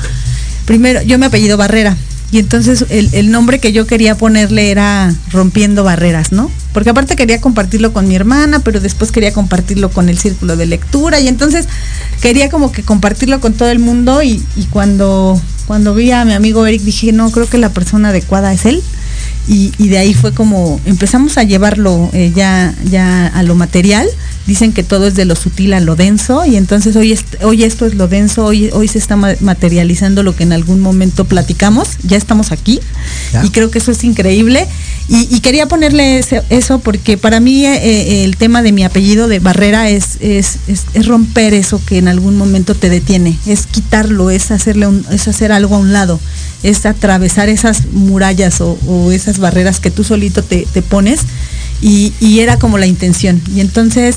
primero yo me apellido Barrera. Y entonces el, el nombre que yo quería ponerle era Rompiendo Barreras, ¿no? porque aparte quería compartirlo con mi hermana, pero después quería compartirlo con el círculo de lectura y entonces quería como que compartirlo con todo el mundo y, cuando, cuando vi a mi amigo Eric dije, no, creo que la persona adecuada es él. Y, de ahí fue como empezamos a llevarlo eh, ya, ya a lo material. Dicen que todo es de lo sutil a lo denso y entonces hoy, hoy esto es lo denso, hoy, hoy se está materializando lo que en algún momento platicamos, ya estamos aquí y creo que eso es increíble. Y, quería ponerle eso porque para mí eh, eh, el tema de mi apellido de Barrera es, es, romper eso que en algún momento te detiene, es quitarlo, es, hacerle es hacer algo a un lado. es atravesar esas murallas o, esas barreras que tú solito te, pones y, y, era como la intención. Y entonces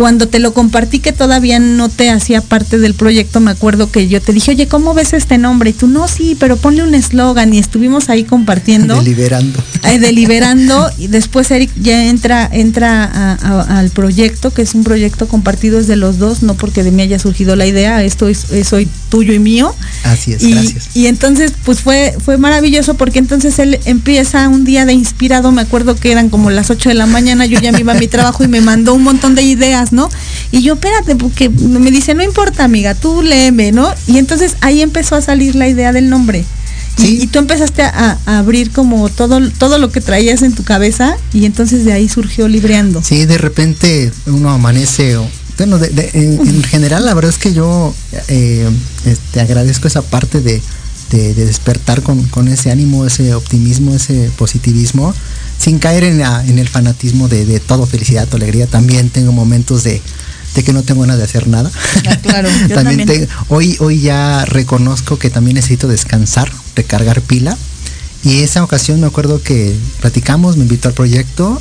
cuando te lo compartí que todavía no te hacía parte del proyecto, me acuerdo que yo te dije, oye, ¿cómo ves este nombre? Y tú, no, sí, pero ponle un eslogan y estuvimos ahí compartiendo. Deliberando. Eh, deliberando y después Eric ya entra, entra al proyecto, que es un proyecto compartido desde los dos, no porque de mí haya surgido la idea, esto es, soy tuyo y mío. Así es, y, gracias. Y entonces, pues fue, fue maravilloso porque entonces él empieza un día de inspirado, me acuerdo que eran como las 8 de la mañana, yo ya me iba a mi trabajo y me mandó un montón de ideas ¿no? Y yo, espérate, porque me dice, no importa, amiga, tú léeme, ¿no? Y entonces ahí empezó a salir la idea del nombre. Y, tú empezaste a, abrir como todo, todo lo que traías en tu cabeza y entonces de ahí surgió Libreando. Sí, de repente uno amanece, bueno, en, general la verdad es que yo eh, te este, agradezco esa parte de, despertar con, ese ánimo, ese optimismo, ese positivismo sin caer en, en el fanatismo de, todo felicidad o alegría. También tengo momentos de, que no tengo ganas de hacer nada. Ah, claro, también, hoy, hoy ya reconozco que también necesito descansar, recargar pila. Y esa ocasión me acuerdo que platicamos, me invitó al proyecto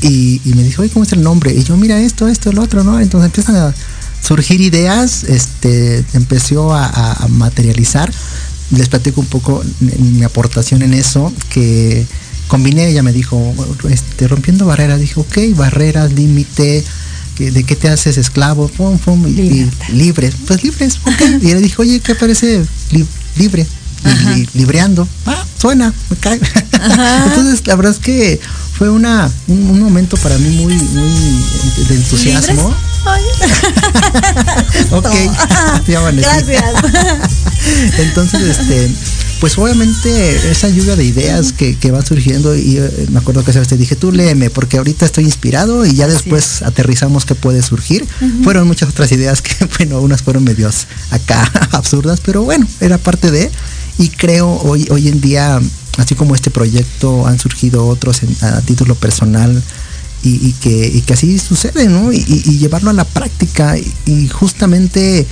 y, me dijo, oye, ¿cómo es el nombre? Y yo, mira esto, esto, el otro, ¿no? Entonces empiezan a surgir ideas, este, empezó a, a materializar. Les platico un poco mi aportación en eso, que combiné, ella me dijo, este, rompiendo barreras, dije, ok, barreras, límite, ¿de qué te haces esclavo? Pum, pum, y, libre. Pues libres, ok. Y le dije, oye, ¿qué parece libre? Y, libreando. Ah, suena, me cae. Entonces, la verdad es que fue una, un, momento para mí muy, muy de entusiasmo. ok, Gracias. Entonces, este pues obviamente esa lluvia de ideas que, va surgiendo y eh, me acuerdo que te dije tú léeme porque ahorita estoy inspirado y ya después aterrizamos que puede surgir. Fueron muchas otras ideas que bueno unas fueron medios acá absurdas pero bueno era parte de y creo hoy hoy en día así como este proyecto han surgido otros a título personal y, que, que así sucede no y, llevarlo a la práctica y, justamente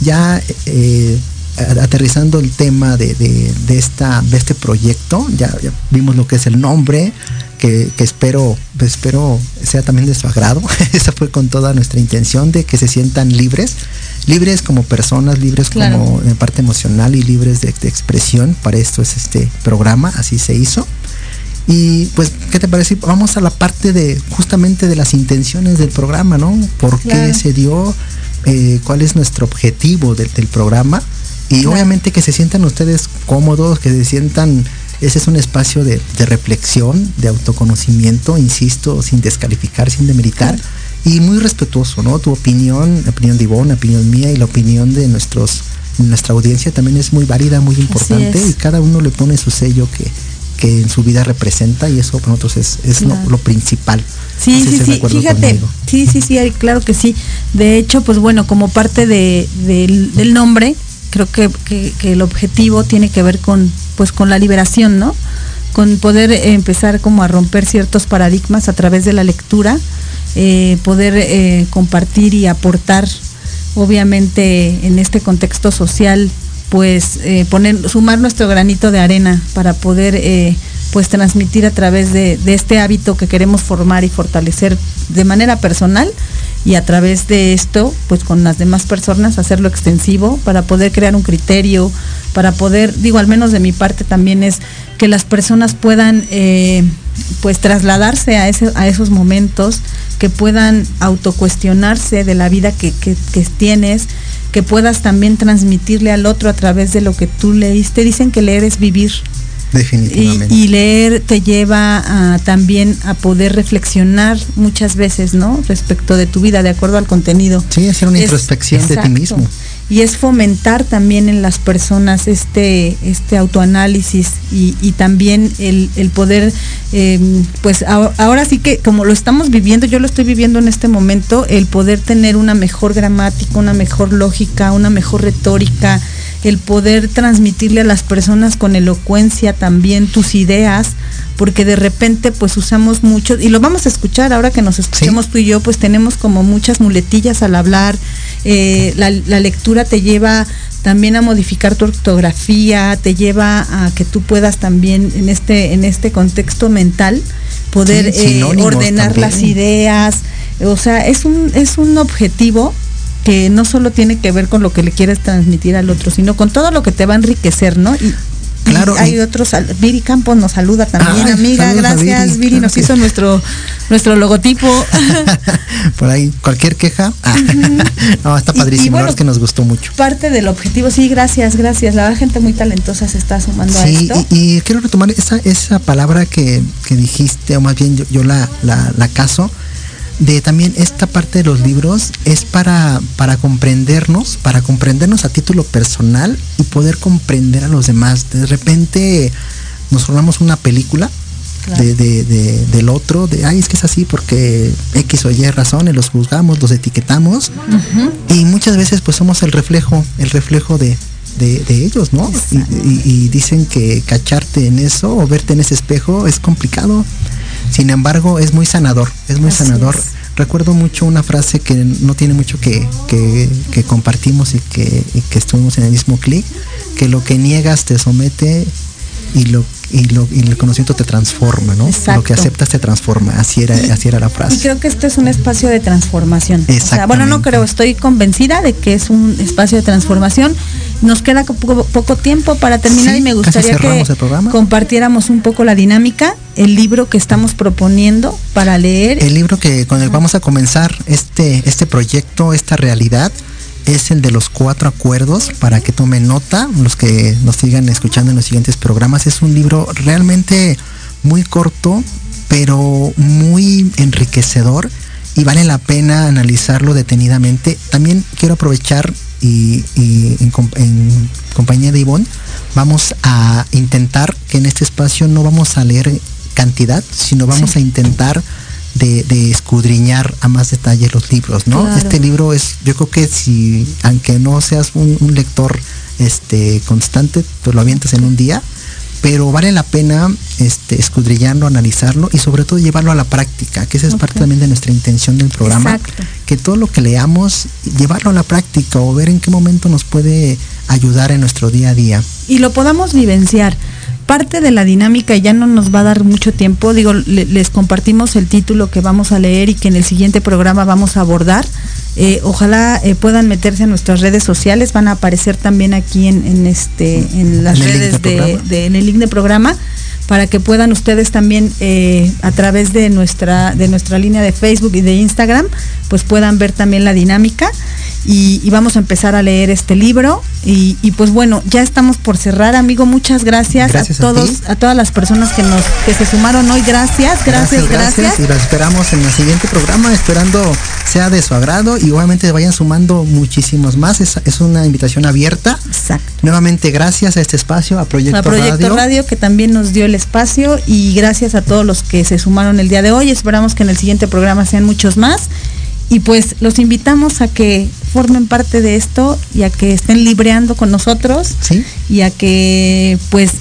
ya eh, aterrizando el tema de, esta, de este proyecto, ya, vimos lo que es el nombre, que, espero, espero sea también de su agrado. Esa fue con toda nuestra intención de que se sientan libres, libres como personas, libres como en parte emocional y libres de, expresión. Para esto es este programa, así se hizo. Y pues, ¿qué te parece? Vamos a la parte de justamente de las intenciones del programa, ¿no? ¿Por qué se dio? Eh, ¿Cuál es nuestro objetivo del programa? Y obviamente que se sientan ustedes cómodos, que se sientan, ese es un espacio de, reflexión, de autoconocimiento, insisto, sin descalificar, sin demeritar, y muy respetuoso, ¿no? Tu opinión, la opinión de Ivonne, la opinión mía y la opinión de nuestros, nuestra audiencia también es muy válida, muy importante, y cada uno le pone su sello que, que en su vida representa, y eso para nosotros es, es lo, principal. Sí, sí, sí, fíjate, sí, sí, sí, claro que sí. De hecho, pues bueno, como parte de, del nombre, creo que, el objetivo tiene que ver con, pues, con la liberación, ¿no? Con poder empezar como a romper ciertos paradigmas a través de la lectura, eh, poder eh, compartir y aportar, obviamente, en este contexto social, pues eh, poner, sumar nuestro granito de arena para poder pues transmitir a través de, este hábito que queremos formar y fortalecer de manera personal y a través de esto, pues con las demás personas hacerlo extensivo para poder crear un criterio, para poder, digo, al menos de mi parte también es que las personas puedan eh, pues trasladarse a, ese, a esos momentos, que puedan autocuestionarse de la vida que, que, que tienes, que puedas también transmitirle al otro a través de lo que tú leíste. Dicen que leer es vivir. Definitivamente. Y, leer te lleva a, también a poder reflexionar muchas veces, ¿no? Respecto de tu vida, de acuerdo al contenido. Sí, hacer una introspección de ti mismo. Y es fomentar también en las personas este, este autoanálisis y, también el, poder, em, pues ahora sí que como lo estamos viviendo, yo lo estoy viviendo en este momento, el poder tener una mejor gramática, una mejor lógica, una mejor retórica, el poder transmitirle a las personas con elocuencia también tus ideas, porque de repente pues usamos mucho, y lo vamos a escuchar ahora que nos escuchemos tú y yo, pues tenemos como muchas muletillas al hablar, eh, la, lectura te lleva también a modificar tu ortografía, te lleva a que tú puedas también en este, en este contexto mental poder eh, ordenar las ideas, o sea, es un, es un objetivo que no solo tiene que ver con lo que le quieres transmitir al otro, sino con todo lo que te va a enriquecer, ¿no? Y, Claro. hay otros, Viri Campos nos saluda también, amiga, gracias. Viri, nos hizo nuestro nuestro logotipo. Por ahí, cualquier queja. Ah, no, está padrísimo, es que nos gustó mucho. Parte del objetivo, sí, gracias, gracias. La gente muy talentosa se está sumando a esto. Y, y quiero retomar esa, esa palabra que, que dijiste, o más bien yo, yo la, la, la caso de también esta parte de los libros es para, para comprendernos, para comprendernos a título personal y poder comprender a los demás. De repente nos formamos una película de, del otro, de, ay, es que es así porque X o Y razón, los juzgamos, los etiquetamos y muchas veces pues somos el reflejo, el reflejo de, ellos, ¿no? Y, dicen que cacharte en eso o verte en ese espejo es complicado. Sin embargo, es muy sanador, es muy sanador. Recuerdo mucho una frase que no tiene mucho que, que, compartimos y que, que, estuvimos en el mismo clic, que lo que niegas te somete y lo y, lo, y el conocimiento te transforma, ¿no? Lo que aceptas te transforma, así era, así era la frase. Y creo que este es un espacio de transformación. bueno, no creo, estoy convencida de que es un espacio de transformación. Nos queda poco, tiempo para terminar y me gustaría que compartiéramos un poco la dinámica, el libro que estamos proponiendo para leer. El libro que con el vamos a comenzar este, este proyecto, esta realidad es el de los cuatro acuerdos para que tomen nota, los que nos sigan escuchando en los siguientes programas. Es un libro realmente muy corto, pero muy enriquecedor y vale la pena analizarlo detenidamente. También quiero aprovechar y, en, compañía de Ivonne vamos a intentar que en este espacio no vamos a leer cantidad, sino vamos a intentar de, escudriñar a más detalle los libros, ¿no? Este libro es, yo creo que si, aunque no seas un, lector este constante, pues lo avientas en un día, pero vale la pena este, escudriñarlo, analizarlo y sobre todo llevarlo a la práctica, que esa es parte también de nuestra intención del programa, que todo lo que leamos, llevarlo a la práctica o ver en qué momento nos puede ayudar en nuestro día a día. Y lo podamos vivenciar parte de la dinámica ya no nos va a dar mucho tiempo. Digo, les compartimos el título que vamos a leer y que en el siguiente programa vamos a abordar. Eh, ojalá eh, puedan meterse en nuestras redes sociales, van a aparecer también aquí en, este en las redes de, en el link de programa para que puedan ustedes también eh, a través de nuestra de nuestra línea de Facebook y de Instagram pues puedan ver también la dinámica y, vamos a empezar a leer este libro. Y, pues bueno, ya estamos por cerrar, amigo. Muchas gracias, a todos, a, todas las personas que nos que se sumaron hoy. Gracias, gracias, gracias. Y las esperamos en el siguiente programa, esperando sea de su agrado y obviamente vayan sumando muchísimos más. Es, es una invitación abierta. Exacto. Nuevamente gracias a este espacio, a Proyecto, a Proyecto Radio. que también nos dio el espacio y gracias a todos los que se sumaron el día de hoy. Esperamos que en el siguiente programa sean muchos más. Y pues los invitamos a que formen parte de esto y a que estén libreando con nosotros y a que pues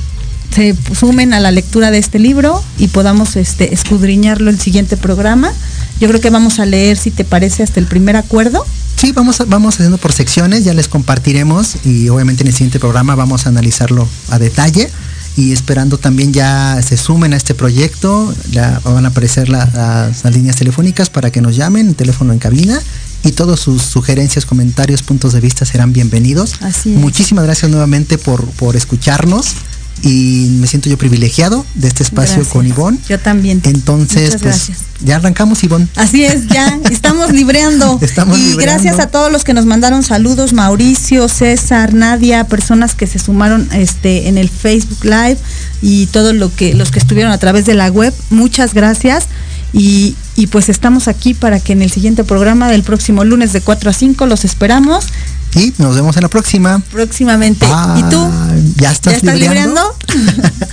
se sumen a la lectura de este libro y podamos este, escudriñarlo el siguiente programa. Yo creo que vamos a leer, si te parece, hasta el primer acuerdo. Sí, vamos, vamos haciendo por secciones, ya les compartiremos y obviamente en el siguiente programa vamos a analizarlo a detalle y esperando también ya se sumen a este proyecto, ya van a aparecer las, líneas telefónicas para que nos llamen, teléfono en cabina y todas sus sugerencias, comentarios, puntos de vista serán bienvenidos. Muchísimas gracias nuevamente por, por escucharnos y me siento yo privilegiado de este espacio con Ivonne. Yo también. Entonces, pues ya arrancamos, Ivonne. Así es, ya estamos libreando. estamos y gracias a todos los que nos mandaron saludos, Mauricio, César, Nadia, personas que se sumaron este en el Facebook Live y todos lo que los que estuvieron a través de la web. Muchas gracias. Y, y pues estamos aquí para que en el siguiente programa del próximo lunes de 4 a 5 los esperamos y nos vemos en la próxima. Próximamente. ¿Y tú? ¿Ya estás, ¿Ya libreando?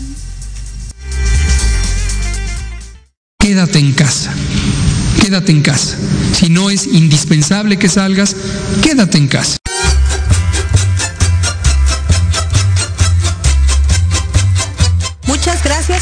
Quédate en casa. Quédate en casa. Si no es indispensable que salgas, quédate en casa.